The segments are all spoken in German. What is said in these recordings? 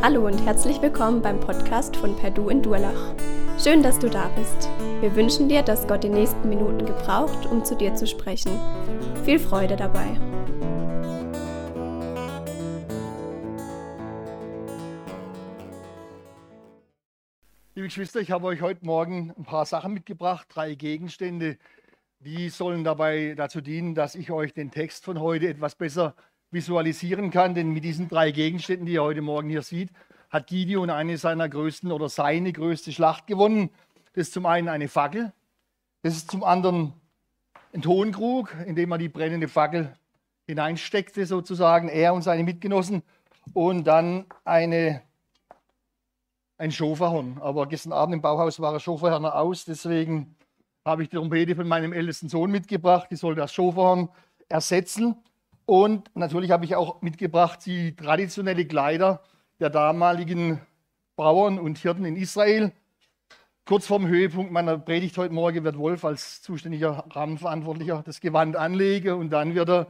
Hallo und herzlich willkommen beim Podcast von Perdu in Durlach. Schön, dass du da bist. Wir wünschen dir, dass Gott die nächsten Minuten gebraucht, um zu dir zu sprechen. Viel Freude dabei. Liebe Geschwister, ich habe euch heute Morgen ein paar Sachen mitgebracht, drei Gegenstände, die sollen dabei dazu dienen, dass ich euch den Text von heute etwas besser visualisieren kann. Denn mit diesen drei Gegenständen, die ihr heute Morgen hier seht, hat Gideon eine seiner größten oder seine größte Schlacht gewonnen. Das ist zum einen eine Fackel, das ist zum anderen ein Tonkrug, in dem er die brennende Fackel hineinsteckte, sozusagen, er und seine Mitgenossen. Und dann eine, ein Schofahorn. Aber gestern Abend im Bauhaus war er Schofahörner aus, deswegen habe ich die Trompete von meinem ältesten Sohn mitgebracht. Die soll das Schofahorn ersetzen. Und natürlich habe ich auch mitgebracht die traditionelle Kleider der damaligen Bauern und Hirten in Israel. Kurz vorm Höhepunkt meiner Predigt heute Morgen wird Wolf als zuständiger Rahmenverantwortlicher das Gewand anlegen und dann wird er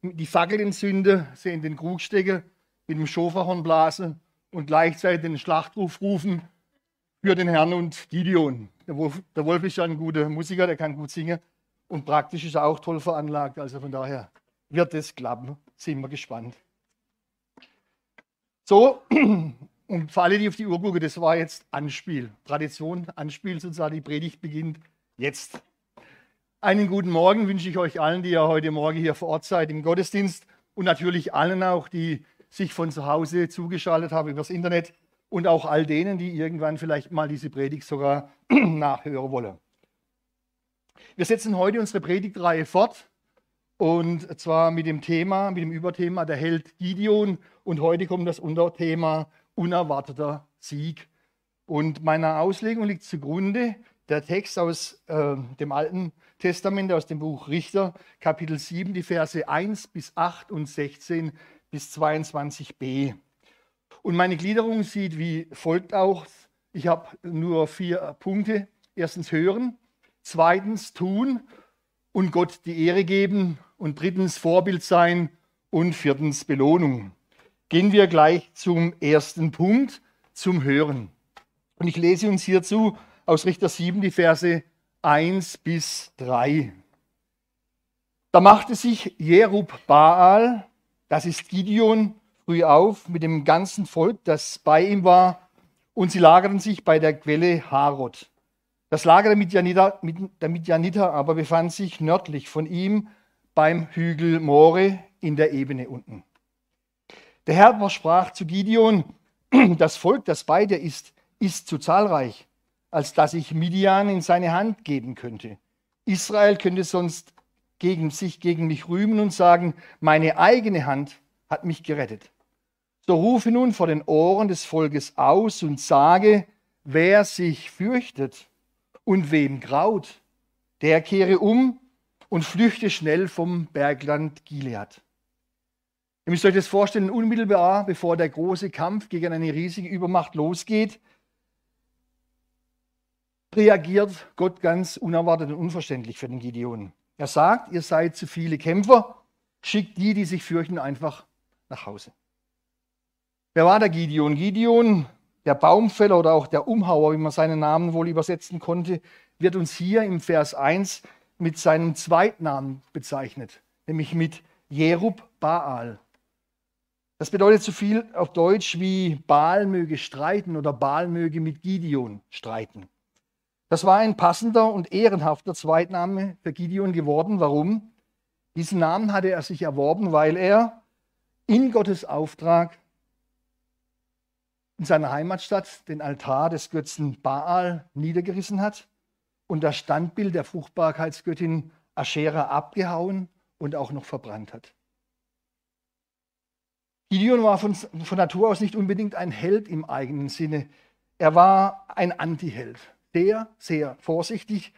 die Fackel entzünden, sie in den Krug stecken, mit dem Schofahorn blasen und gleichzeitig den Schlachtruf rufen für den Herrn und Gideon. Der Wolf, der Wolf ist ja ein guter Musiker, der kann gut singen und praktisch ist er auch toll veranlagt. Also von daher wird es klappen. Sind wir gespannt. So, und für alle, die auf die Uhr gucken, das war jetzt Anspiel. Tradition, Anspiel sozusagen, die Predigt beginnt jetzt. Einen guten Morgen wünsche ich euch allen, die ja heute Morgen hier vor Ort seid im Gottesdienst und natürlich allen auch, die sich von zu Hause zugeschaltet haben übers Internet und auch all denen, die irgendwann vielleicht mal diese Predigt sogar nachhören wollen. Wir setzen heute unsere Predigtreihe fort und zwar mit dem Thema, mit dem Überthema der Held Gideon. Und heute kommt das Unterthema unerwarteter Sieg. Und meiner Auslegung liegt zugrunde der Text aus äh, dem Alten Testament, aus dem Buch Richter, Kapitel 7, die Verse 1 bis 8 und 16 bis 22b. Und meine Gliederung sieht wie folgt aus. Ich habe nur vier Punkte. Erstens hören, zweitens tun und Gott die Ehre geben und drittens Vorbild sein und viertens Belohnung. Gehen wir gleich zum ersten Punkt, zum Hören. Und ich lese uns hierzu aus Richter 7 die Verse 1 bis 3. Da machte sich Jerub Baal, das ist Gideon, früh auf mit dem ganzen Volk, das bei ihm war, und sie lagerten sich bei der Quelle Harod. Das Lager der Midianiter, der Midianiter aber befand sich nördlich von ihm beim Hügel More in der Ebene unten. Der Herr aber sprach zu Gideon, das Volk, das bei dir ist, ist zu zahlreich, als dass ich Midian in seine Hand geben könnte. Israel könnte sonst gegen sich gegen mich rühmen und sagen, meine eigene Hand hat mich gerettet. So rufe nun vor den Ohren des Volkes aus und sage, wer sich fürchtet und wem graut, der kehre um und flüchte schnell vom Bergland Gilead. Ihr müsst euch das vorstellen, unmittelbar bevor der große Kampf gegen eine riesige Übermacht losgeht, reagiert Gott ganz unerwartet und unverständlich für den Gideon. Er sagt, ihr seid zu viele Kämpfer, schickt die, die sich fürchten, einfach nach Hause. Wer war der Gideon? Gideon, der Baumfäller oder auch der Umhauer, wie man seinen Namen wohl übersetzen konnte, wird uns hier im Vers 1 mit seinem Zweitnamen bezeichnet, nämlich mit Jerub Baal. Das bedeutet so viel auf Deutsch wie Baal möge streiten oder Baal möge mit Gideon streiten. Das war ein passender und ehrenhafter Zweitname für Gideon geworden. Warum? Diesen Namen hatte er sich erworben, weil er in Gottes Auftrag in seiner Heimatstadt den Altar des Götzen Baal niedergerissen hat und das Standbild der Fruchtbarkeitsgöttin Aschera abgehauen und auch noch verbrannt hat. Gideon war von, von Natur aus nicht unbedingt ein Held im eigenen Sinne. Er war ein Antiheld. Sehr, sehr vorsichtig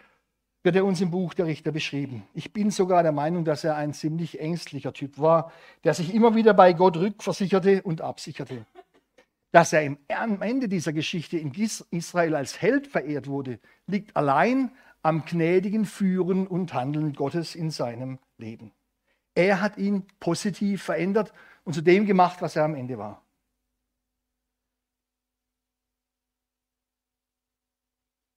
wird er uns im Buch der Richter beschrieben. Ich bin sogar der Meinung, dass er ein ziemlich ängstlicher Typ war, der sich immer wieder bei Gott rückversicherte und absicherte. Dass er am Ende dieser Geschichte in Israel als Held verehrt wurde, liegt allein am gnädigen Führen und Handeln Gottes in seinem Leben. Er hat ihn positiv verändert und zu dem gemacht, was er am Ende war.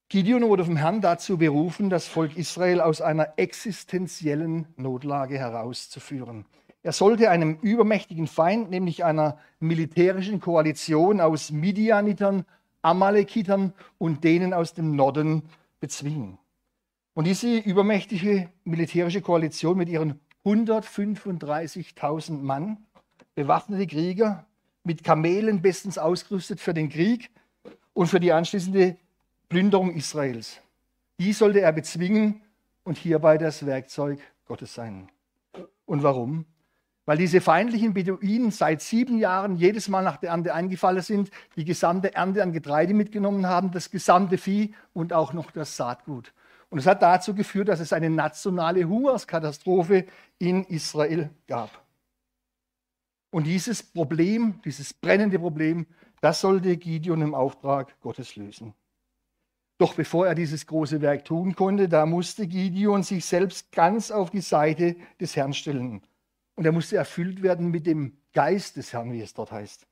Gideon wurde vom Herrn dazu berufen, das Volk Israel aus einer existenziellen Notlage herauszuführen. Er sollte einem übermächtigen Feind, nämlich einer militärischen Koalition aus Midianitern, Amalekitern und denen aus dem Norden bezwingen. Und diese übermächtige militärische Koalition mit ihren 135.000 Mann, bewaffnete Krieger, mit Kamelen bestens ausgerüstet für den Krieg und für die anschließende Plünderung Israels. Die sollte er bezwingen und hierbei das Werkzeug Gottes sein. Und warum? Weil diese feindlichen Beduinen seit sieben Jahren jedes Mal nach der Ernte eingefallen sind, die gesamte Ernte an Getreide mitgenommen haben, das gesamte Vieh und auch noch das Saatgut. Und es hat dazu geführt, dass es eine nationale Hungerskatastrophe in Israel gab. Und dieses Problem, dieses brennende Problem, das sollte Gideon im Auftrag Gottes lösen. Doch bevor er dieses große Werk tun konnte, da musste Gideon sich selbst ganz auf die Seite des Herrn stellen und er musste erfüllt werden mit dem Geist des Herrn, wie es dort heißt.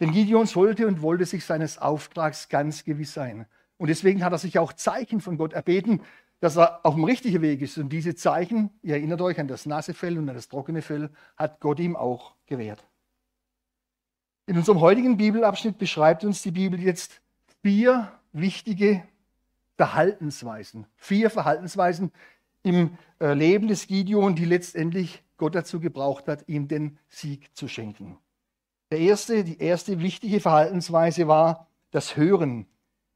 Denn Gideon sollte und wollte sich seines Auftrags ganz gewiss sein. Und deswegen hat er sich auch Zeichen von Gott erbeten, dass er auf dem richtigen Weg ist. Und diese Zeichen, ihr erinnert euch an das nasse Fell und an das trockene Fell, hat Gott ihm auch gewährt. In unserem heutigen Bibelabschnitt beschreibt uns die Bibel jetzt vier wichtige Verhaltensweisen. Vier Verhaltensweisen im äh, Leben des Gideon, die letztendlich Gott dazu gebraucht hat, ihm den Sieg zu schenken. Der erste, die erste wichtige Verhaltensweise war das Hören,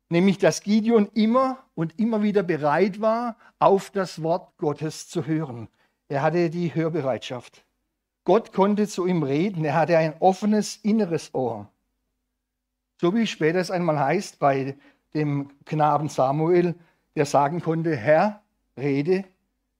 nämlich dass Gideon immer und immer wieder bereit war, auf das Wort Gottes zu hören. Er hatte die Hörbereitschaft. Gott konnte zu ihm reden, er hatte ein offenes inneres Ohr. So wie später es einmal heißt bei dem Knaben Samuel, der sagen konnte, Herr, rede,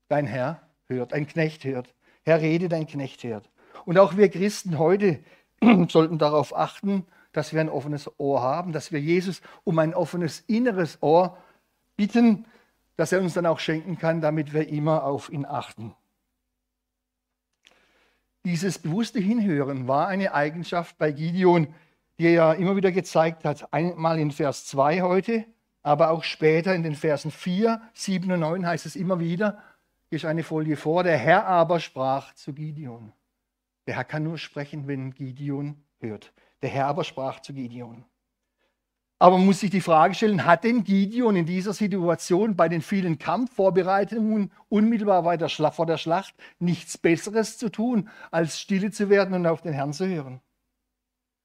dein Herr hört, ein Knecht hört. Herr, rede, dein Knecht hört. Und auch wir Christen heute sollten darauf achten, dass wir ein offenes Ohr haben, dass wir Jesus um ein offenes inneres Ohr bitten, dass er uns dann auch schenken kann, damit wir immer auf ihn achten. Dieses bewusste Hinhören war eine Eigenschaft bei Gideon, die er ja immer wieder gezeigt hat. Einmal in Vers 2 heute, aber auch später in den Versen 4, 7 und 9 heißt es immer wieder, ist eine Folie vor. Der Herr aber sprach zu Gideon. Der Herr kann nur sprechen, wenn Gideon hört. Der Herr aber sprach zu Gideon. Aber man muss sich die Frage stellen, hat denn Gideon in dieser Situation bei den vielen Kampfvorbereitungen unmittelbar vor der Schlacht nichts Besseres zu tun, als stille zu werden und auf den Herrn zu hören?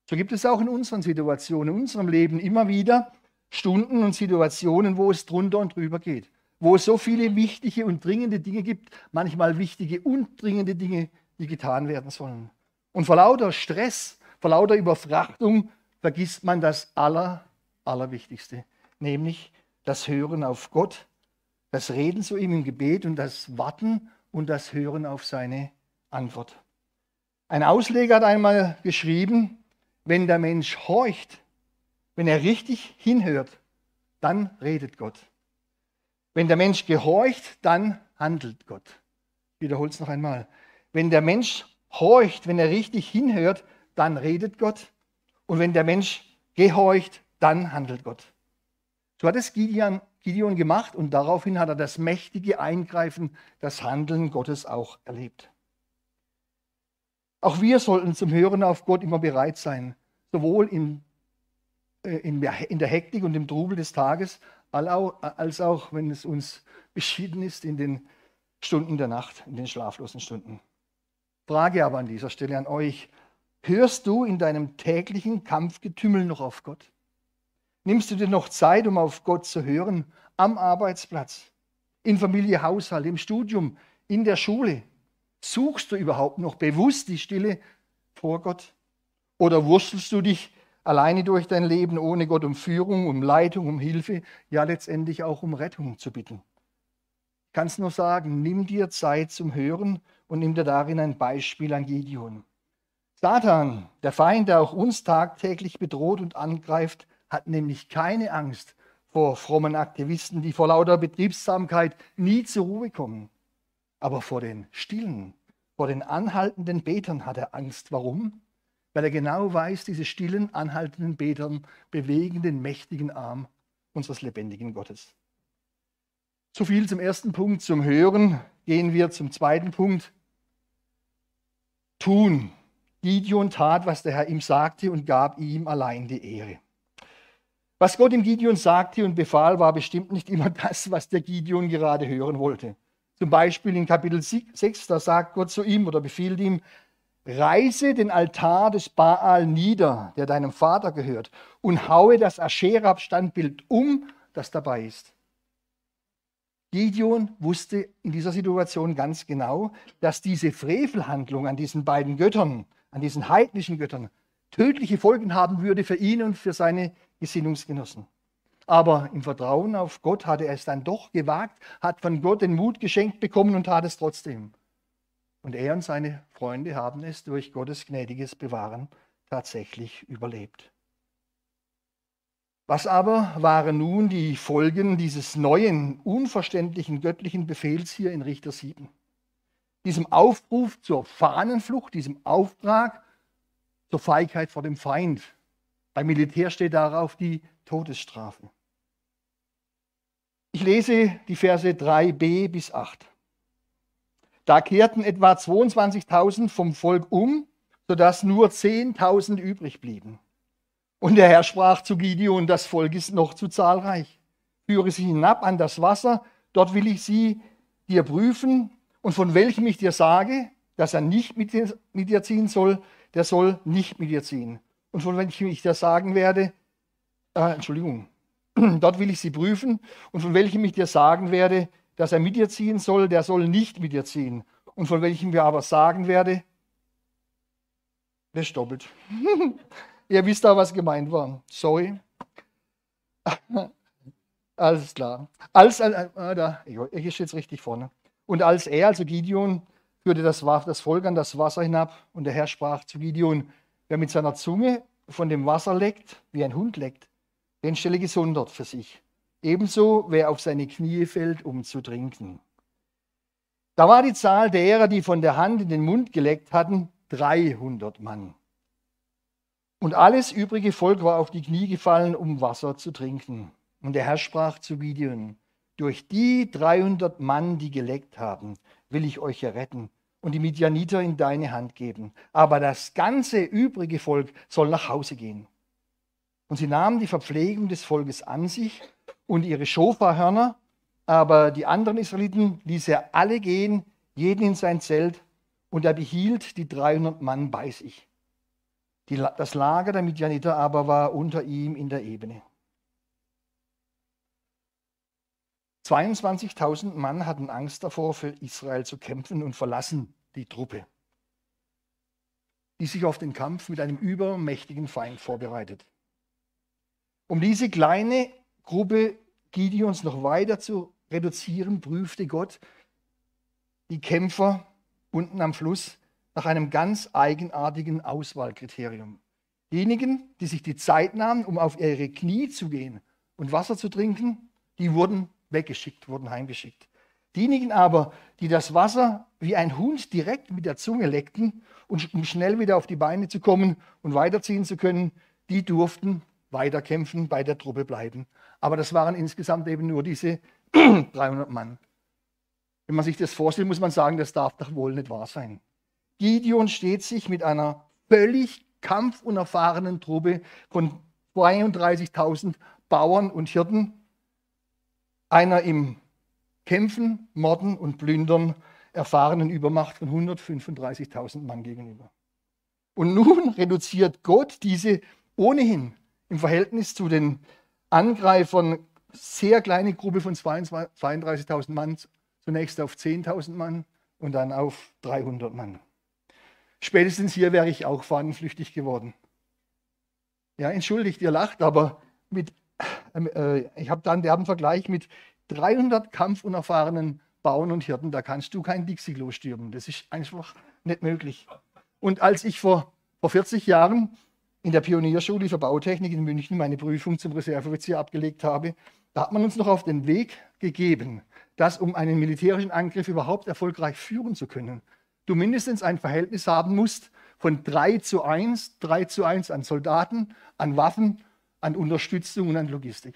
So gibt es auch in unseren Situationen, in unserem Leben immer wieder Stunden und Situationen, wo es drunter und drüber geht wo es so viele wichtige und dringende Dinge gibt, manchmal wichtige und dringende Dinge, die getan werden sollen. Und vor lauter Stress, vor lauter Überfrachtung vergisst man das Aller, Allerwichtigste, nämlich das Hören auf Gott, das Reden zu ihm im Gebet und das Warten und das Hören auf seine Antwort. Ein Ausleger hat einmal geschrieben, wenn der Mensch horcht, wenn er richtig hinhört, dann redet Gott. Wenn der Mensch gehorcht, dann handelt Gott. Ich wiederhole es noch einmal. Wenn der Mensch horcht, wenn er richtig hinhört, dann redet Gott. Und wenn der Mensch gehorcht, dann handelt Gott. So hat es Gideon, Gideon gemacht und daraufhin hat er das mächtige Eingreifen, das Handeln Gottes auch erlebt. Auch wir sollten zum Hören auf Gott immer bereit sein, sowohl in, äh, in der Hektik und im Trubel des Tages, als auch, wenn es uns beschieden ist in den Stunden der Nacht, in den schlaflosen Stunden. Frage aber an dieser Stelle an euch, hörst du in deinem täglichen Kampfgetümmel noch auf Gott? Nimmst du dir noch Zeit, um auf Gott zu hören, am Arbeitsplatz, in Familie, Haushalt, im Studium, in der Schule? Suchst du überhaupt noch bewusst die Stille vor Gott? Oder wurstelst du dich alleine durch dein Leben ohne Gott um Führung, um Leitung, um Hilfe, ja letztendlich auch um Rettung zu bitten. Ich kann es nur sagen, nimm dir Zeit zum Hören und nimm dir darin ein Beispiel an Gideon. Satan, der Feind, der auch uns tagtäglich bedroht und angreift, hat nämlich keine Angst vor frommen Aktivisten, die vor lauter Betriebsamkeit nie zur Ruhe kommen. Aber vor den Stillen, vor den anhaltenden Betern hat er Angst. Warum? Weil er genau weiß, diese stillen, anhaltenden Betern bewegen den mächtigen Arm unseres lebendigen Gottes. So viel zum ersten Punkt, zum Hören. Gehen wir zum zweiten Punkt. Tun. Gideon tat, was der Herr ihm sagte und gab ihm allein die Ehre. Was Gott ihm Gideon sagte und befahl, war bestimmt nicht immer das, was der Gideon gerade hören wollte. Zum Beispiel in Kapitel 6, da sagt Gott zu ihm oder befiehlt ihm, Reise den Altar des Baal nieder, der deinem Vater gehört, und haue das Ascherab-Standbild um, das dabei ist. Gideon wusste in dieser Situation ganz genau, dass diese Frevelhandlung an diesen beiden Göttern, an diesen heidnischen Göttern, tödliche Folgen haben würde für ihn und für seine Gesinnungsgenossen. Aber im Vertrauen auf Gott hatte er es dann doch gewagt, hat von Gott den Mut geschenkt bekommen und tat es trotzdem. Und er und seine Freunde haben es durch Gottes gnädiges Bewahren tatsächlich überlebt. Was aber waren nun die Folgen dieses neuen, unverständlichen göttlichen Befehls hier in Richter 7? Diesem Aufruf zur Fahnenflucht, diesem Auftrag zur Feigheit vor dem Feind. Beim Militär steht darauf die Todesstrafe. Ich lese die Verse 3b bis 8. Da kehrten etwa 22.000 vom Volk um, sodass nur 10.000 übrig blieben. Und der Herr sprach zu Gideon, das Volk ist noch zu zahlreich. Führe sie hinab an das Wasser, dort will ich sie dir prüfen. Und von welchem ich dir sage, dass er nicht mit dir, mit dir ziehen soll, der soll nicht mit dir ziehen. Und von welchem ich dir sagen werde, äh, Entschuldigung, dort will ich sie prüfen. Und von welchem ich dir sagen werde, dass er mit dir ziehen soll, der soll nicht mit dir ziehen. Und von welchem wir aber sagen werde, das ist. Ihr wisst da, was gemeint war. Sorry. Alles klar. Als, äh, äh, da, ich stehe jetzt richtig vorne. Und als er, also Gideon, führte das, das Volk an das Wasser hinab und der Herr sprach zu Gideon, wer mit seiner Zunge von dem Wasser leckt, wie ein Hund leckt, den stelle gesondert für sich. Ebenso wer auf seine Knie fällt, um zu trinken. Da war die Zahl derer, die von der Hand in den Mund geleckt hatten, 300 Mann. Und alles übrige Volk war auf die Knie gefallen, um Wasser zu trinken. Und der Herr sprach zu Gideon, durch die 300 Mann, die geleckt haben, will ich euch erretten und die Midianiter in deine Hand geben. Aber das ganze übrige Volk soll nach Hause gehen. Und sie nahmen die Verpflegung des Volkes an sich und ihre Schofahörner, aber die anderen Israeliten ließ er alle gehen, jeden in sein Zelt, und er behielt die 300 Mann bei sich. Die, das Lager der Midianiter aber war unter ihm in der Ebene. 22.000 Mann hatten Angst davor, für Israel zu kämpfen und verlassen die Truppe, die sich auf den Kampf mit einem übermächtigen Feind vorbereitet. Um diese kleine Gruppe Gideons noch weiter zu reduzieren, prüfte Gott die Kämpfer unten am Fluss nach einem ganz eigenartigen Auswahlkriterium. Diejenigen, die sich die Zeit nahmen, um auf ihre Knie zu gehen und Wasser zu trinken, die wurden weggeschickt, wurden heimgeschickt. Diejenigen aber, die das Wasser wie ein Hund direkt mit der Zunge leckten, um schnell wieder auf die Beine zu kommen und weiterziehen zu können, die durften weiterkämpfen, bei der Truppe bleiben. Aber das waren insgesamt eben nur diese 300 Mann. Wenn man sich das vorstellt, muss man sagen, das darf doch wohl nicht wahr sein. Gideon steht sich mit einer völlig kampfunerfahrenen Truppe von 32.000 Bauern und Hirten, einer im Kämpfen, Morden und Plündern erfahrenen Übermacht von 135.000 Mann gegenüber. Und nun reduziert Gott diese ohnehin im Verhältnis zu den Angreifern sehr kleine Gruppe von 32.000 Mann zunächst auf 10.000 Mann und dann auf 300 Mann. Spätestens hier wäre ich auch fahnenflüchtig geworden. Ja, entschuldigt, ihr lacht, aber mit, äh, ich habe dann den Vergleich mit 300 kampfunerfahrenen Bauern und Hirten, da kannst du kein Dixie-Klo stürmen. Das ist einfach nicht möglich. Und als ich vor, vor 40 Jahren in der Pionierschule für Bautechnik in München meine Prüfung zum Reserveoffizier abgelegt habe, da hat man uns noch auf den Weg gegeben, dass um einen militärischen Angriff überhaupt erfolgreich führen zu können, du mindestens ein Verhältnis haben musst von 3 zu 1, 3 zu 1 an Soldaten, an Waffen, an Unterstützung und an Logistik.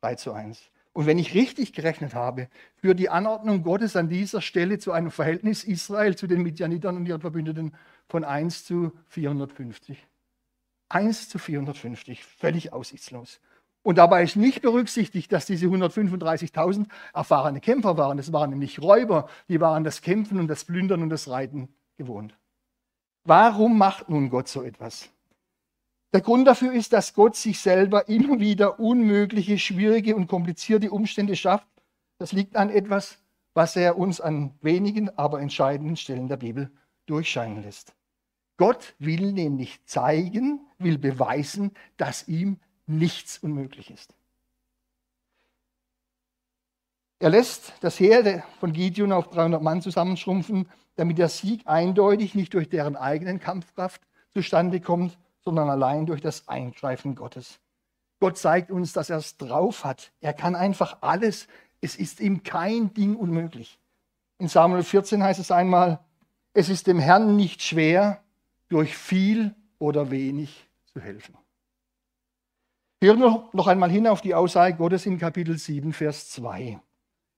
3 zu 1. Und wenn ich richtig gerechnet habe, führt die Anordnung Gottes an dieser Stelle zu einem Verhältnis Israel zu den Midianitern und ihren Verbündeten von 1 zu 450. 1 zu 450, völlig aussichtslos. Und dabei ist nicht berücksichtigt, dass diese 135.000 erfahrene Kämpfer waren. Das waren nämlich Räuber, die waren das Kämpfen und das Plündern und das Reiten gewohnt. Warum macht nun Gott so etwas? Der Grund dafür ist, dass Gott sich selber immer wieder unmögliche, schwierige und komplizierte Umstände schafft. Das liegt an etwas, was er uns an wenigen, aber entscheidenden Stellen der Bibel durchscheinen lässt. Gott will nämlich zeigen, will beweisen, dass ihm nichts unmöglich ist. Er lässt das Heer von Gideon auf 300 Mann zusammenschrumpfen, damit der Sieg eindeutig nicht durch deren eigenen Kampfkraft zustande kommt, sondern allein durch das Eingreifen Gottes. Gott zeigt uns, dass er es drauf hat. Er kann einfach alles. Es ist ihm kein Ding unmöglich. In Samuel 14 heißt es einmal, es ist dem Herrn nicht schwer, durch viel oder wenig zu helfen. Hören wir noch einmal hin auf die Aussage Gottes in Kapitel 7, Vers 2.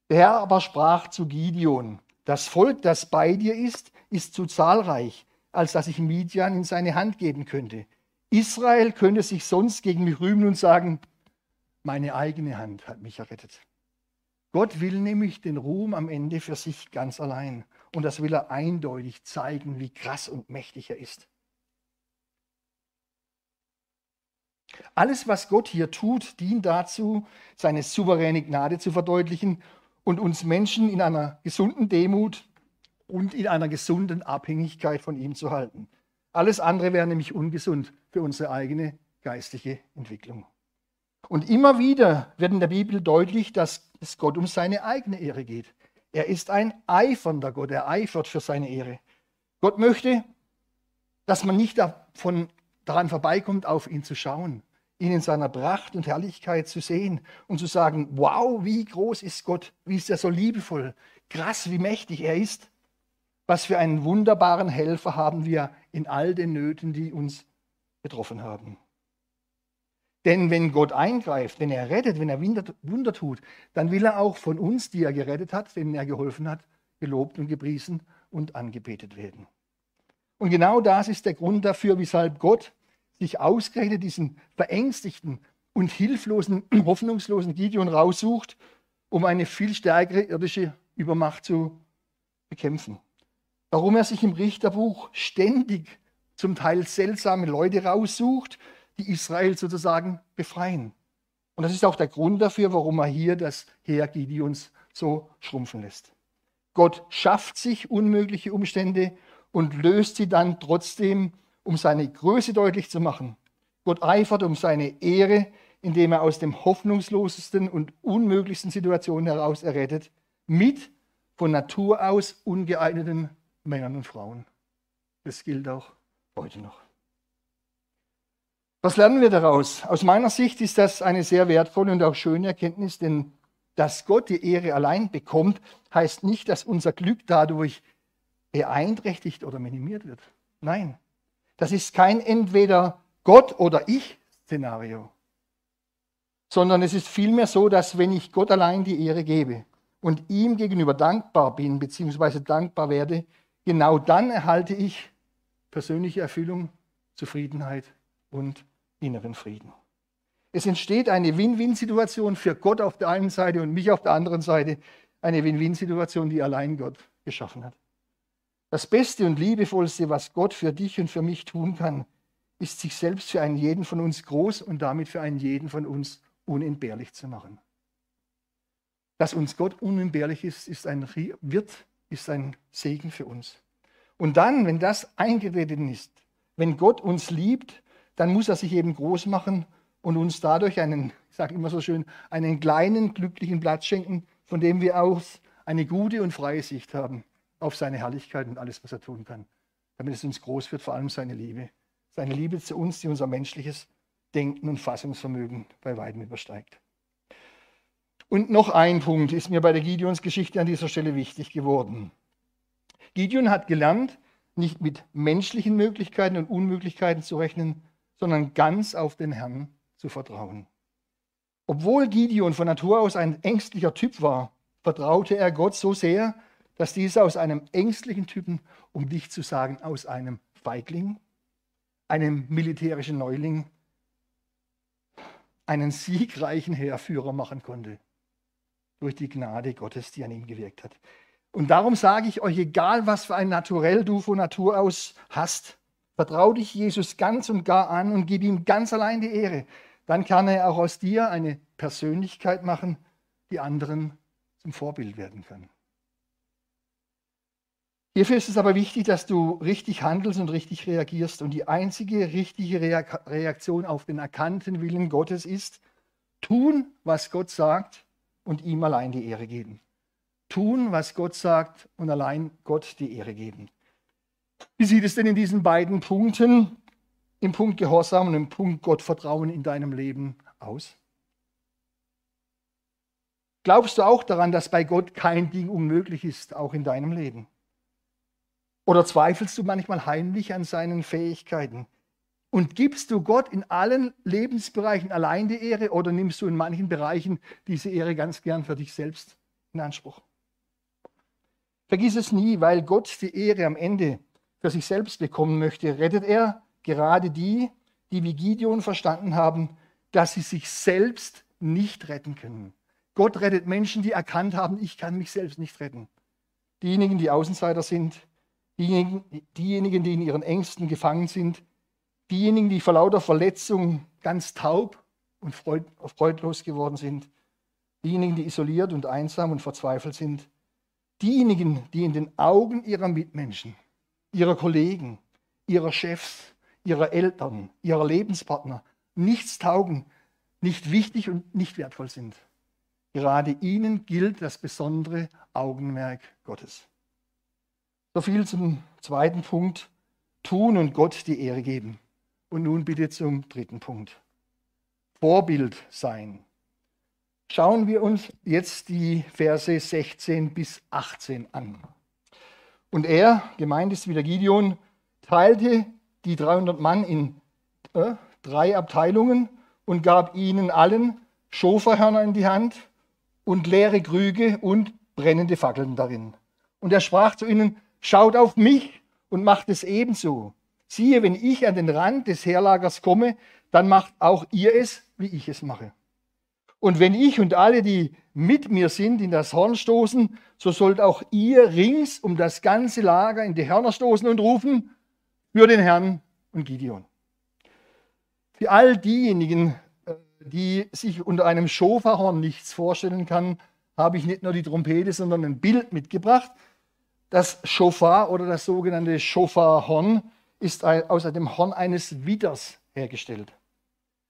Der Herr aber sprach zu Gideon, das Volk, das bei dir ist, ist zu zahlreich, als dass ich Midian in seine Hand geben könnte. Israel könnte sich sonst gegen mich rühmen und sagen, meine eigene Hand hat mich errettet. Gott will nämlich den Ruhm am Ende für sich ganz allein. Und das will er eindeutig zeigen, wie krass und mächtig er ist. Alles, was Gott hier tut, dient dazu, seine souveräne Gnade zu verdeutlichen und uns Menschen in einer gesunden Demut und in einer gesunden Abhängigkeit von ihm zu halten. Alles andere wäre nämlich ungesund für unsere eigene geistliche Entwicklung. Und immer wieder wird in der Bibel deutlich, dass es Gott um seine eigene Ehre geht. Er ist ein eifernder Gott, er eifert für seine Ehre. Gott möchte, dass man nicht davon, daran vorbeikommt, auf ihn zu schauen, ihn in seiner Pracht und Herrlichkeit zu sehen und zu sagen, wow, wie groß ist Gott, wie ist er so liebevoll, krass, wie mächtig er ist. Was für einen wunderbaren Helfer haben wir in all den Nöten, die uns betroffen haben. Denn wenn Gott eingreift, wenn er rettet, wenn er Wunder tut, dann will er auch von uns, die er gerettet hat, denen er geholfen hat, gelobt und gepriesen und angebetet werden. Und genau das ist der Grund dafür, weshalb Gott sich ausgerechnet diesen verängstigten und hilflosen, hoffnungslosen Gideon raussucht, um eine viel stärkere irdische Übermacht zu bekämpfen warum er sich im Richterbuch ständig zum Teil seltsame Leute raussucht, die Israel sozusagen befreien. Und das ist auch der Grund dafür, warum er hier das Heer Gideons so schrumpfen lässt. Gott schafft sich unmögliche Umstände und löst sie dann trotzdem, um seine Größe deutlich zu machen. Gott eifert um seine Ehre, indem er aus dem hoffnungslosesten und unmöglichsten Situationen heraus errettet, mit von Natur aus ungeeigneten Männern und Frauen. Das gilt auch heute noch. Was lernen wir daraus? Aus meiner Sicht ist das eine sehr wertvolle und auch schöne Erkenntnis, denn dass Gott die Ehre allein bekommt, heißt nicht, dass unser Glück dadurch beeinträchtigt oder minimiert wird. Nein, das ist kein entweder Gott oder ich Szenario, sondern es ist vielmehr so, dass wenn ich Gott allein die Ehre gebe und ihm gegenüber dankbar bin, beziehungsweise dankbar werde, genau dann erhalte ich persönliche Erfüllung, Zufriedenheit und inneren Frieden. Es entsteht eine Win-Win-Situation für Gott auf der einen Seite und mich auf der anderen Seite. Eine Win-Win-Situation, die allein Gott geschaffen hat. Das Beste und Liebevollste, was Gott für dich und für mich tun kann, ist sich selbst für einen jeden von uns groß und damit für einen jeden von uns unentbehrlich zu machen. Dass uns Gott unentbehrlich ist, ist ein, wird ist ein Segen für uns. Und dann, wenn das eingetreten ist, wenn Gott uns liebt, dann muss er sich eben groß machen und uns dadurch einen, ich sage immer so schön, einen kleinen, glücklichen Platz schenken, von dem wir aus eine gute und freie Sicht haben auf seine Herrlichkeit und alles, was er tun kann. Damit es uns groß wird, vor allem seine Liebe. Seine Liebe zu uns, die unser menschliches Denken und Fassungsvermögen bei weitem übersteigt. Und noch ein Punkt ist mir bei der Gideons Geschichte an dieser Stelle wichtig geworden. Gideon hat gelernt, nicht mit menschlichen Möglichkeiten und Unmöglichkeiten zu rechnen, sondern ganz auf den Herrn zu vertrauen. Obwohl Gideon von Natur aus ein ängstlicher Typ war, vertraute er Gott so sehr, dass dieser aus einem ängstlichen Typen, um dich zu sagen, aus einem Feigling, einem militärischen Neuling, einen siegreichen Heerführer machen konnte. Durch die Gnade Gottes, die an ihm gewirkt hat. Und darum sage ich euch, egal was für ein Naturell du von Natur aus hast, vertrau dich Jesus ganz und gar an und gib ihm ganz allein die Ehre. Dann kann er auch aus dir eine Persönlichkeit machen, die anderen zum Vorbild werden kann. Hierfür ist es aber wichtig, dass du richtig handelst und richtig reagierst. Und die einzige richtige Reaktion auf den erkannten Willen Gottes ist, tun, was Gott sagt und ihm allein die Ehre geben. Tun, was Gott sagt und allein Gott die Ehre geben. Wie sieht es denn in diesen beiden Punkten, im Punkt Gehorsam und im Punkt Gottvertrauen in deinem Leben aus? Glaubst du auch daran, dass bei Gott kein Ding unmöglich ist, auch in deinem Leben? Oder zweifelst du manchmal heimlich an seinen Fähigkeiten? Und gibst du Gott in allen Lebensbereichen allein die Ehre oder nimmst du in manchen Bereichen diese Ehre ganz gern für dich selbst in Anspruch? Vergiss es nie, weil Gott die Ehre am Ende für sich selbst bekommen möchte, rettet er gerade die, die wie Gideon verstanden haben, dass sie sich selbst nicht retten können. Gott rettet Menschen, die erkannt haben, ich kann mich selbst nicht retten. Diejenigen, die Außenseiter sind, diejenigen, diejenigen, die in ihren Ängsten gefangen sind, diejenigen, die vor lauter Verletzung ganz taub und freudlos geworden sind, diejenigen, die isoliert und einsam und verzweifelt sind, diejenigen, die in den Augen ihrer Mitmenschen, ihrer Kollegen, ihrer Chefs, ihrer Eltern, ihrer Lebenspartner nichts taugen, nicht wichtig und nicht wertvoll sind. Gerade ihnen gilt das besondere Augenmerk Gottes. So viel zum zweiten Punkt. Tun und Gott die Ehre geben. Und nun bitte zum dritten Punkt. Vorbild sein. Schauen wir uns jetzt die Verse 16 bis 18 an. Und er, gemeint ist wieder Gideon, teilte die 300 Mann in äh, drei Abteilungen und gab ihnen allen Schoferhörner in die Hand und leere Krüge und brennende Fackeln darin. Und er sprach zu ihnen, Schaut auf mich und macht es ebenso. Siehe, wenn ich an den Rand des Heerlagers komme, dann macht auch ihr es, wie ich es mache. Und wenn ich und alle, die mit mir sind, in das Horn stoßen, so sollt auch ihr rings um das ganze Lager in die Hörner stoßen und rufen, für den Herrn und Gideon. Für all diejenigen, äh, die sich unter einem Schofahorn nichts vorstellen kann, habe ich nicht nur die Trompete, sondern ein Bild mitgebracht. Das Schofar oder das sogenannte Schofarhorn ist aus dem Horn eines Widders hergestellt.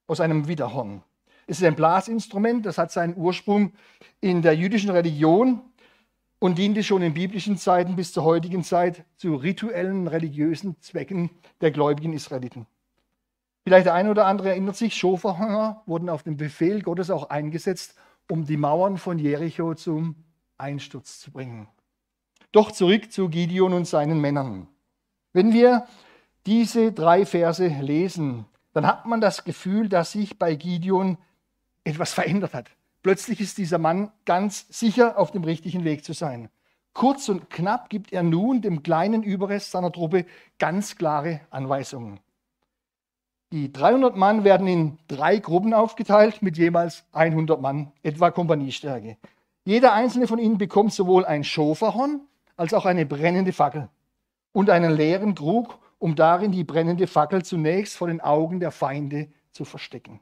Aus einem Widderhorn. Es ist ein Blasinstrument, das hat seinen Ursprung in der jüdischen Religion und diente schon in biblischen Zeiten bis zur heutigen Zeit zu rituellen religiösen Zwecken der gläubigen Israeliten. Vielleicht der eine oder andere erinnert sich, Schofarhörner wurden auf den Befehl Gottes auch eingesetzt, um die Mauern von Jericho zum Einsturz zu bringen. Doch zurück zu Gideon und seinen Männern. Wenn wir diese drei Verse lesen, dann hat man das Gefühl, dass sich bei Gideon etwas verändert hat. Plötzlich ist dieser Mann ganz sicher auf dem richtigen Weg zu sein. Kurz und knapp gibt er nun dem kleinen Überrest seiner Truppe ganz klare Anweisungen. Die 300 Mann werden in drei Gruppen aufgeteilt mit jeweils 100 Mann, etwa Kompaniestärke. Jeder einzelne von ihnen bekommt sowohl ein Schoferhorn als auch eine brennende Fackel und einen leeren Krug, um darin die brennende Fackel zunächst vor den Augen der Feinde zu verstecken.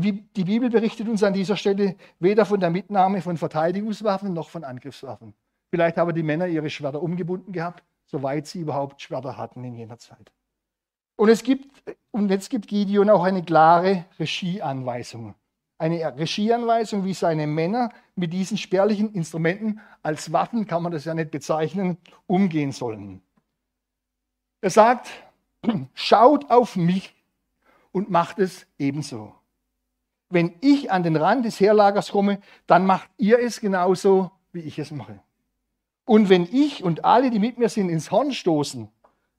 Die, Bibel berichtet uns an dieser Stelle weder von der Mitnahme von Verteidigungswaffen noch von Angriffswaffen. Vielleicht haben die Männer ihre Schwerter umgebunden gehabt, soweit sie überhaupt Schwerter hatten in jener Zeit. Und, es gibt, und jetzt gibt Gideon auch eine klare Regieanweisung eine Regieanweisung, wie seine Männer mit diesen spärlichen Instrumenten, als Waffen kann man das ja nicht bezeichnen, umgehen sollen. Er sagt, schaut auf mich und macht es ebenso. Wenn ich an den Rand des Heerlagers komme, dann macht ihr es genauso, wie ich es mache. Und wenn ich und alle, die mit mir sind, ins Horn stoßen,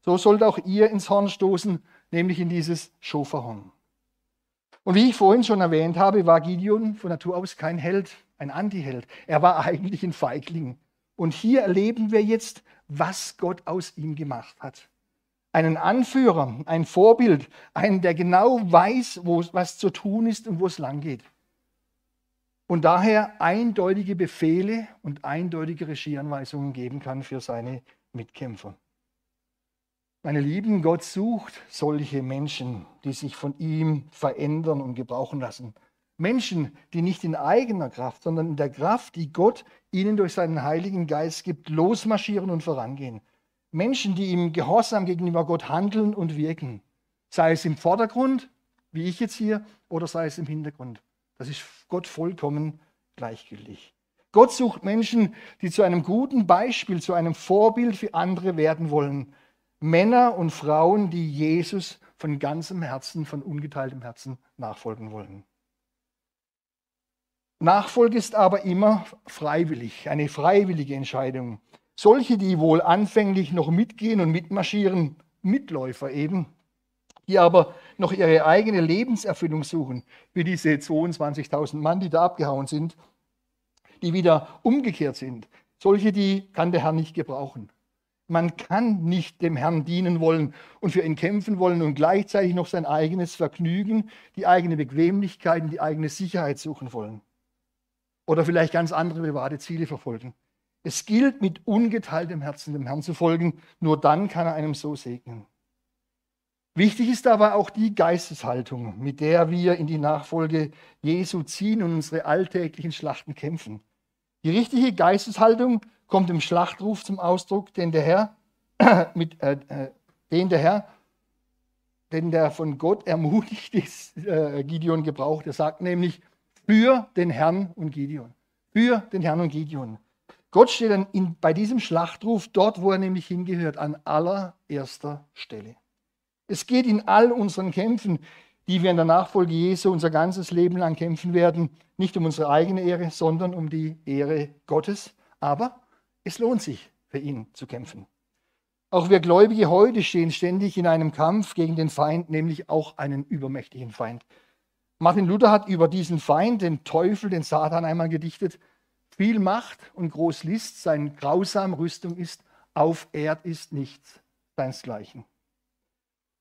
so sollt auch ihr ins Horn stoßen, nämlich in dieses Schoferhorn. Und wie ich vorhin schon erwähnt habe, war Gideon von Natur aus kein Held, ein Antiheld. Er war eigentlich ein Feigling. Und hier erleben wir jetzt, was Gott aus ihm gemacht hat. Einen Anführer, ein Vorbild, einen, der genau weiß, wo, was zu tun ist und wo es lang geht. Und daher eindeutige Befehle und eindeutige Regieanweisungen geben kann für seine Mitkämpfer. Meine Lieben, Gott sucht solche Menschen, die sich von ihm verändern und gebrauchen lassen. Menschen, die nicht in eigener Kraft, sondern in der Kraft, die Gott ihnen durch seinen Heiligen Geist gibt, losmarschieren und vorangehen. Menschen, die im Gehorsam gegenüber Gott handeln und wirken. Sei es im Vordergrund, wie ich jetzt hier, oder sei es im Hintergrund. Das ist Gott vollkommen gleichgültig. Gott sucht Menschen, die zu einem guten Beispiel, zu einem Vorbild für andere werden wollen Männer und Frauen, die Jesus von ganzem Herzen, von ungeteiltem Herzen nachfolgen wollen. Nachfolge ist aber immer freiwillig, eine freiwillige Entscheidung. Solche, die wohl anfänglich noch mitgehen und mitmarschieren, Mitläufer eben, die aber noch ihre eigene Lebenserfüllung suchen, wie diese 22.000 Mann, die da abgehauen sind, die wieder umgekehrt sind. Solche, die kann der Herr nicht gebrauchen. Man kann nicht dem Herrn dienen wollen und für ihn kämpfen wollen und gleichzeitig noch sein eigenes Vergnügen, die eigene Bequemlichkeit und die eigene Sicherheit suchen wollen. Oder vielleicht ganz andere private Ziele verfolgen. Es gilt, mit ungeteiltem Herzen dem Herrn zu folgen. Nur dann kann er einem so segnen. Wichtig ist aber auch die Geisteshaltung, mit der wir in die Nachfolge Jesu ziehen und unsere alltäglichen Schlachten kämpfen. Die richtige Geisteshaltung kommt im Schlachtruf zum Ausdruck, den der Herr, mit, äh, äh, den der Herr, den der von Gott ermutigt ist, äh, Gideon gebraucht. Er sagt nämlich, für den Herrn und Gideon. Für den Herrn und Gideon. Gott steht dann in, bei diesem Schlachtruf dort, wo er nämlich hingehört, an allererster Stelle. Es geht in all unseren Kämpfen, die wir in der Nachfolge Jesu unser ganzes Leben lang kämpfen werden, nicht um unsere eigene Ehre, sondern um die Ehre Gottes. Aber es lohnt sich, für ihn zu kämpfen. Auch wir Gläubige heute stehen ständig in einem Kampf gegen den Feind, nämlich auch einen übermächtigen Feind. Martin Luther hat über diesen Feind, den Teufel, den Satan einmal gedichtet. Viel Macht und groß List, sein grausam Rüstung ist, auf Erd ist nichts seinesgleichen.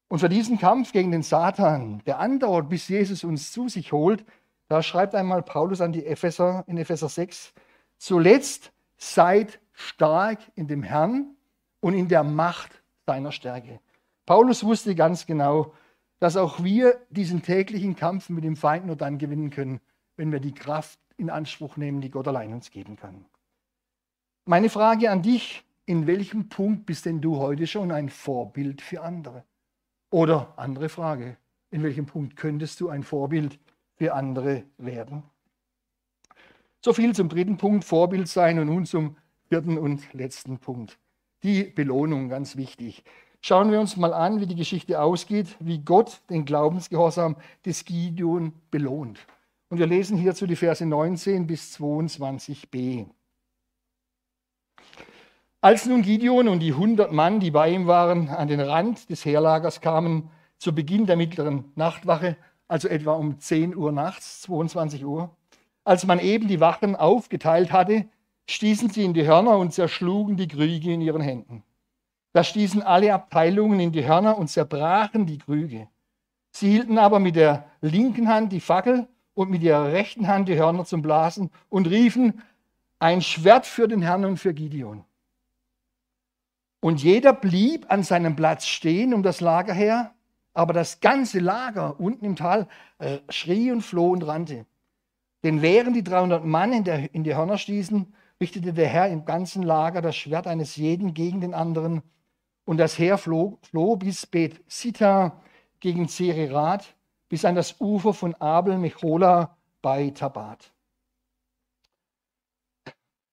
Und für diesen Kampf gegen den Satan, der andauert, bis Jesus uns zu sich holt, da schreibt einmal Paulus an die Epheser in Epheser 6, zuletzt seid stark in dem Herrn und in der Macht seiner Stärke. Paulus wusste ganz genau, dass auch wir diesen täglichen Kampf mit dem Feind nur dann gewinnen können, wenn wir die Kraft in Anspruch nehmen, die Gott allein uns geben kann. Meine Frage an dich, in welchem Punkt bist denn du heute schon ein Vorbild für andere? Oder andere Frage, in welchem Punkt könntest du ein Vorbild für andere werden? So viel zum dritten Punkt, Vorbild sein und nun zum vierten und letzten Punkt. Die Belohnung, ganz wichtig. Schauen wir uns mal an, wie die Geschichte ausgeht, wie Gott den Glaubensgehorsam des Gideon belohnt. Und wir lesen hierzu die Verse 19 bis 22b. Als nun Gideon und die hundert Mann, die bei ihm waren, an den Rand des Heerlagers kamen, zu Beginn der mittleren Nachtwache, also etwa um 10 Uhr nachts, 22 Uhr, als man eben die Wachen aufgeteilt hatte, stießen sie in die Hörner und zerschlugen die Krüge in ihren Händen. Da stießen alle Abteilungen in die Hörner und zerbrachen die Krüge. Sie hielten aber mit der linken Hand die Fackel und mit ihrer rechten Hand die Hörner zum Blasen und riefen, ein Schwert für den Herrn und für Gideon. Und jeder blieb an seinem Platz stehen um das Lager her, aber das ganze Lager unten im Tal äh, schrie und floh und rannte. Denn während die 300 Mann in, der, in die Hörner stießen, richtete der Herr im ganzen Lager das Schwert eines jeden gegen den anderen. Und das Heer floh, floh bis Bet Sita gegen Zererat, bis an das Ufer von Abel Mechola bei Tabat.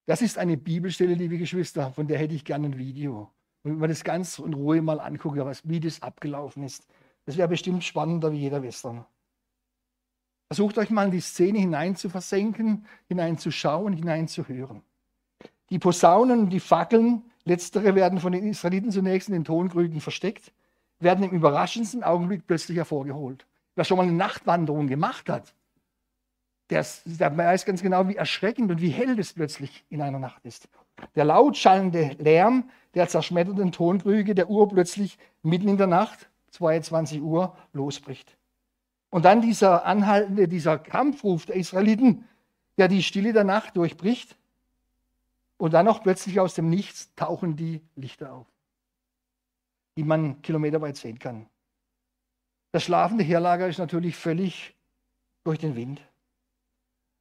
Das ist eine Bibelstelle, liebe Geschwister, von der hätte ich gerne ein Video. Und wenn man das ganz in Ruhe mal anguckt, wie das abgelaufen ist. Das wäre bestimmt spannender wie jeder Western. Versucht euch mal in die Szene hinein zu versenken, hineinzuschauen, hineinzuhören. Die Posaunen und die Fackeln, letztere werden von den Israeliten zunächst in den Tonkrügen versteckt, werden im überraschendsten Augenblick plötzlich hervorgeholt. Wer schon mal eine Nachtwanderung gemacht hat, der, der weiß ganz genau, wie erschreckend und wie hell das plötzlich in einer Nacht ist. Der laut schallende Lärm der zerschmetternden Tonkrüge der Uhr plötzlich mitten in der Nacht, 22 Uhr, losbricht. Und dann dieser anhaltende, dieser Kampfruf der Israeliten, der die Stille der Nacht durchbricht. Und dann noch plötzlich aus dem Nichts tauchen die Lichter auf, die man kilometerweit sehen kann. Das schlafende Heerlager ist natürlich völlig durch den Wind.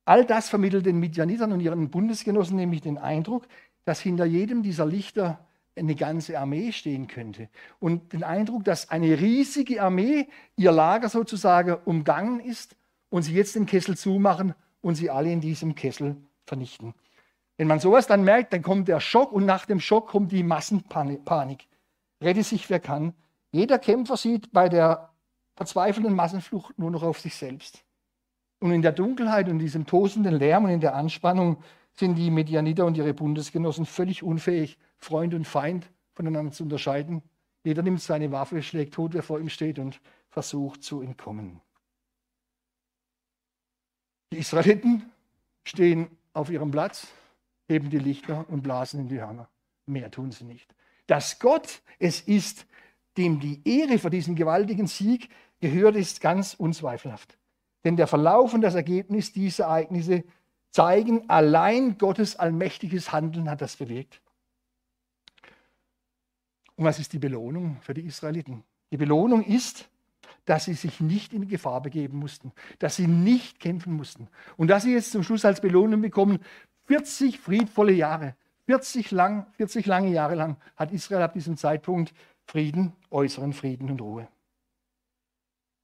All das vermittelt den Midianitern und ihren Bundesgenossen nämlich den Eindruck, dass hinter jedem dieser Lichter eine ganze Armee stehen könnte. Und den Eindruck, dass eine riesige Armee ihr Lager sozusagen umgangen ist und sie jetzt den Kessel zumachen und sie alle in diesem Kessel vernichten. Wenn man sowas dann merkt, dann kommt der Schock und nach dem Schock kommt die Massenpanik. Rette sich, wer kann. Jeder Kämpfer sieht bei der verzweifelnden Massenflucht nur noch auf sich selbst. Und in der Dunkelheit und diesem tosenden Lärm und in der Anspannung sind die Medianiter und ihre Bundesgenossen völlig unfähig, Freund und Feind voneinander zu unterscheiden. Jeder nimmt seine Waffe, schlägt tot, wer vor ihm steht und versucht zu entkommen. Die Israeliten stehen auf ihrem Platz, heben die Lichter und blasen in die Hörner. Mehr tun sie nicht. Dass Gott es ist, dem die Ehre für diesen gewaltigen Sieg gehört, ist ganz unzweifelhaft. Denn der Verlauf und das Ergebnis dieser Ereignisse zeigen, allein Gottes allmächtiges Handeln hat das bewirkt. Und was ist die Belohnung für die Israeliten? Die Belohnung ist, dass sie sich nicht in Gefahr begeben mussten, dass sie nicht kämpfen mussten und dass sie jetzt zum Schluss als Belohnung bekommen 40 friedvolle Jahre. 40, lang, 40 lange Jahre lang hat Israel ab diesem Zeitpunkt Frieden, äußeren Frieden und Ruhe.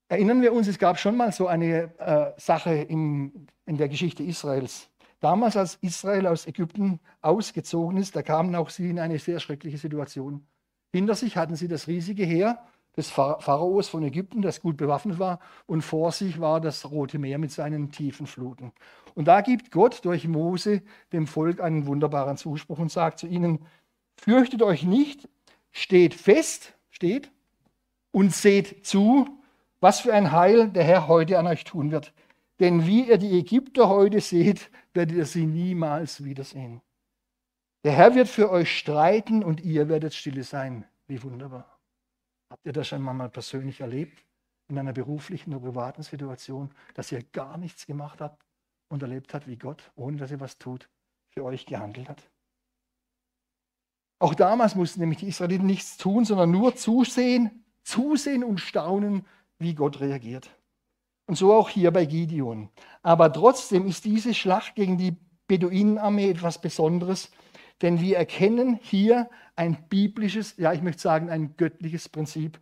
Erinnern wir uns, es gab schon mal so eine äh, Sache im, in der Geschichte Israels. Damals, als Israel aus Ägypten ausgezogen ist, da kamen auch sie in eine sehr schreckliche Situation. Hinter sich hatten sie das riesige Heer des Pharaos von Ägypten, das gut bewaffnet war, und vor sich war das Rote Meer mit seinen tiefen Fluten. Und da gibt Gott durch Mose dem Volk einen wunderbaren Zuspruch und sagt zu ihnen, fürchtet euch nicht, steht fest, steht, und seht zu, was für ein Heil der Herr heute an euch tun wird. Denn wie ihr die Ägypter heute seht, werdet ihr sie niemals wiedersehen. Der Herr wird für euch streiten und ihr werdet stille sein. Wie wunderbar. Habt ihr das schon mal persönlich erlebt? In einer beruflichen oder privaten Situation, dass ihr gar nichts gemacht habt und erlebt habt, wie Gott, ohne dass ihr was tut, für euch gehandelt hat? Auch damals mussten nämlich die Israeliten nichts tun, sondern nur zusehen, zusehen und staunen, wie Gott reagiert. Und so auch hier bei Gideon. Aber trotzdem ist diese Schlacht gegen die Beduinenarmee etwas Besonderes, denn wir erkennen hier ein biblisches, ja ich möchte sagen ein göttliches Prinzip,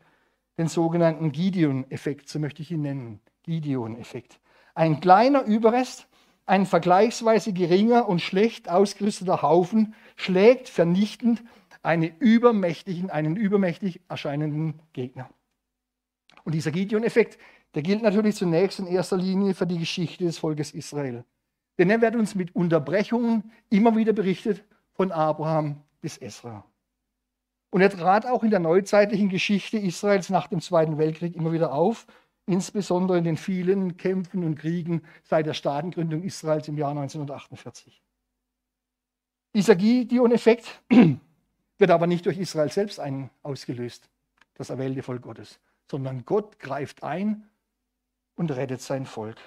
den sogenannten Gideon-Effekt, so möchte ich ihn nennen. Gideon-Effekt. Ein kleiner Überrest, ein vergleichsweise geringer und schlecht ausgerüsteter Haufen schlägt vernichtend einen übermächtigen, einen übermächtig erscheinenden Gegner. Und dieser Gideon-Effekt, der gilt natürlich zunächst in erster Linie für die Geschichte des Volkes Israel. Denn er wird uns mit Unterbrechungen immer wieder berichtet von Abraham bis Esra. Und er trat auch in der neuzeitlichen Geschichte Israels nach dem Zweiten Weltkrieg immer wieder auf, insbesondere in den vielen Kämpfen und Kriegen seit der Staatengründung Israels im Jahr 1948. Dieser Gideon-Effekt wird aber nicht durch Israel selbst ausgelöst, das erwählte Volk Gottes, sondern Gott greift ein und rettet sein Volk.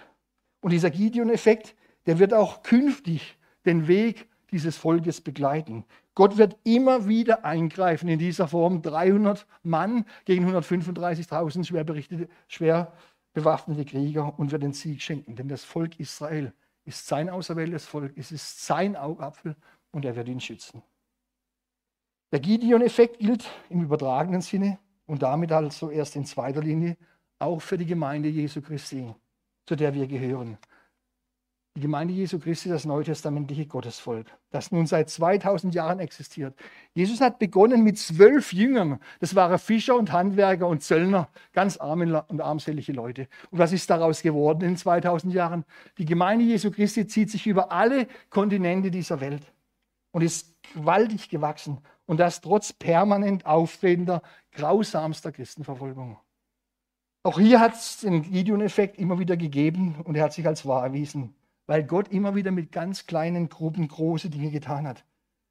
Und dieser Gideon-Effekt, der wird auch künftig den Weg dieses Volkes begleiten. Gott wird immer wieder eingreifen in dieser Form. 300 Mann gegen 135.000 schwer, schwer bewaffnete Krieger und wird den Sieg schenken. Denn das Volk Israel ist sein auserwähltes Volk, es ist sein Augapfel und er wird ihn schützen. Der Gideon-Effekt gilt im übertragenen Sinne und damit also erst in zweiter Linie auch für die Gemeinde Jesu Christi, zu der wir gehören. Die Gemeinde Jesu Christi, das neutestamentliche Gottesvolk, das nun seit 2000 Jahren existiert. Jesus hat begonnen mit zwölf Jüngern. Das waren Fischer und Handwerker und Zöllner, ganz arme und armselige Leute. Und was ist daraus geworden in 2000 Jahren? Die Gemeinde Jesu Christi zieht sich über alle Kontinente dieser Welt und ist gewaltig gewachsen und das trotz permanent auftretender, grausamster Christenverfolgung. Auch hier hat es den Gideon-Effekt immer wieder gegeben und er hat sich als wahr erwiesen, weil Gott immer wieder mit ganz kleinen Gruppen große Dinge getan hat.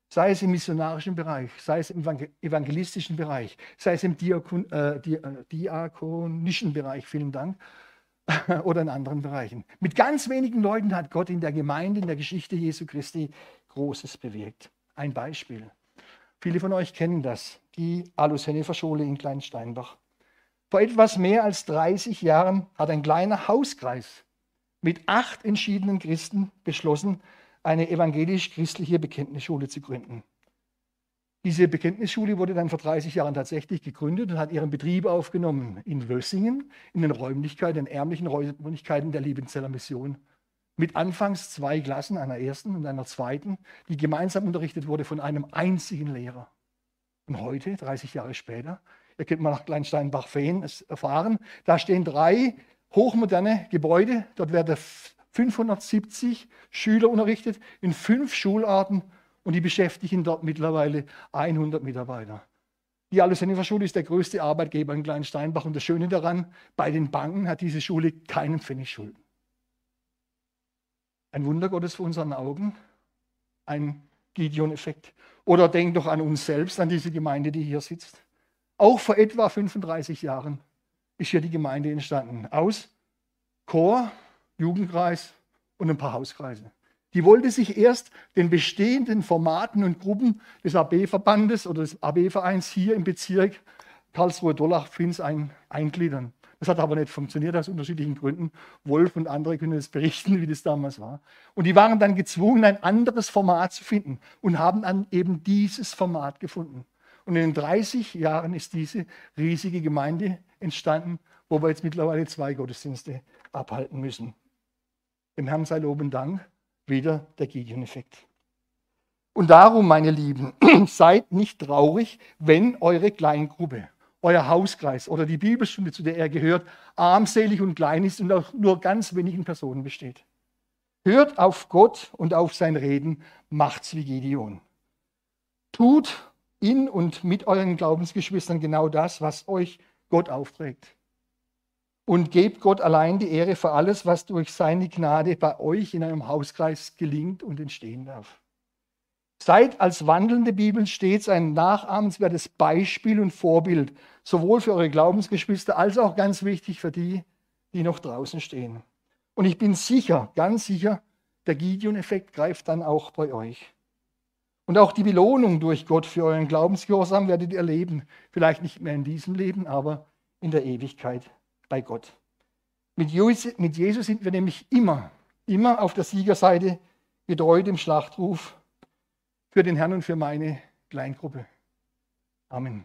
Sei es im missionarischen Bereich, sei es im evangelistischen Bereich, sei es im Diakon, äh, äh, diakonischen Bereich, vielen Dank, oder in anderen Bereichen. Mit ganz wenigen Leuten hat Gott in der Gemeinde, in der Geschichte Jesu Christi Großes bewirkt. Ein Beispiel. Viele von euch kennen das, die Alus-Hennefer-Schule in Kleinsteinbach. Vor etwas mehr als 30 Jahren hat ein kleiner Hauskreis mit acht entschiedenen Christen beschlossen, eine evangelisch-christliche Bekenntnisschule zu gründen. Diese Bekenntnisschule wurde dann vor 30 Jahren tatsächlich gegründet und hat ihren Betrieb aufgenommen in Wössingen, in den Räumlichkeiten, in den ärmlichen Räumlichkeiten der Liebenzeller Mission. Mit anfangs zwei Klassen, einer ersten und einer zweiten, die gemeinsam unterrichtet wurde von einem einzigen Lehrer. Und heute, 30 Jahre später, ihr könnt mal nach Kleinsteinbach-Fehn erfahren, da stehen drei hochmoderne Gebäude. Dort werden 570 Schüler unterrichtet in fünf Schularten und die beschäftigen dort mittlerweile 100 Mitarbeiter. Die Alusenfer Schule ist der größte Arbeitgeber in Kleinsteinbach und das Schöne daran, bei den Banken hat diese Schule keinen Pfennig Schulden. Ein Wunder Gottes vor unseren Augen, ein Gideon-Effekt. Oder denkt doch an uns selbst, an diese Gemeinde, die hier sitzt. Auch vor etwa 35 Jahren ist hier die Gemeinde entstanden. Aus Chor, Jugendkreis und ein paar Hauskreise. Die wollte sich erst den bestehenden Formaten und Gruppen des AB-Verbandes oder des AB-Vereins hier im Bezirk Karlsruhe-Dollach-Pfinz ein, eingliedern. Das hat aber nicht funktioniert aus unterschiedlichen Gründen. Wolf und andere können das berichten, wie das damals war. Und die waren dann gezwungen, ein anderes Format zu finden und haben dann eben dieses Format gefunden. Und in den 30 Jahren ist diese riesige Gemeinde entstanden, wo wir jetzt mittlerweile zwei Gottesdienste abhalten müssen. Dem Herrn sei Lob und Dank wieder der Gideon-Effekt. Und darum, meine Lieben, seid nicht traurig, wenn eure Kleingruppe, euer Hauskreis oder die Bibelstunde, zu der er gehört, armselig und klein ist und auch nur ganz wenigen Personen besteht. Hört auf Gott und auf sein Reden, macht's wie Gideon. Tut in und mit euren Glaubensgeschwistern genau das, was euch Gott aufträgt und gebt Gott allein die Ehre für alles, was durch seine Gnade bei euch in einem Hauskreis gelingt und entstehen darf. Seid als wandelnde Bibel stets ein nachahmenswertes Beispiel und Vorbild, sowohl für eure Glaubensgeschwister als auch ganz wichtig für die, die noch draußen stehen. Und ich bin sicher, ganz sicher, der Gideon-Effekt greift dann auch bei euch. Und auch die Belohnung durch Gott für euren Glaubensgehorsam werdet ihr erleben. Vielleicht nicht mehr in diesem Leben, aber in der Ewigkeit bei Gott. Mit Jesus sind wir nämlich immer, immer auf der Siegerseite, getreu dem Schlachtruf für den Herrn und für meine Kleingruppe. Amen.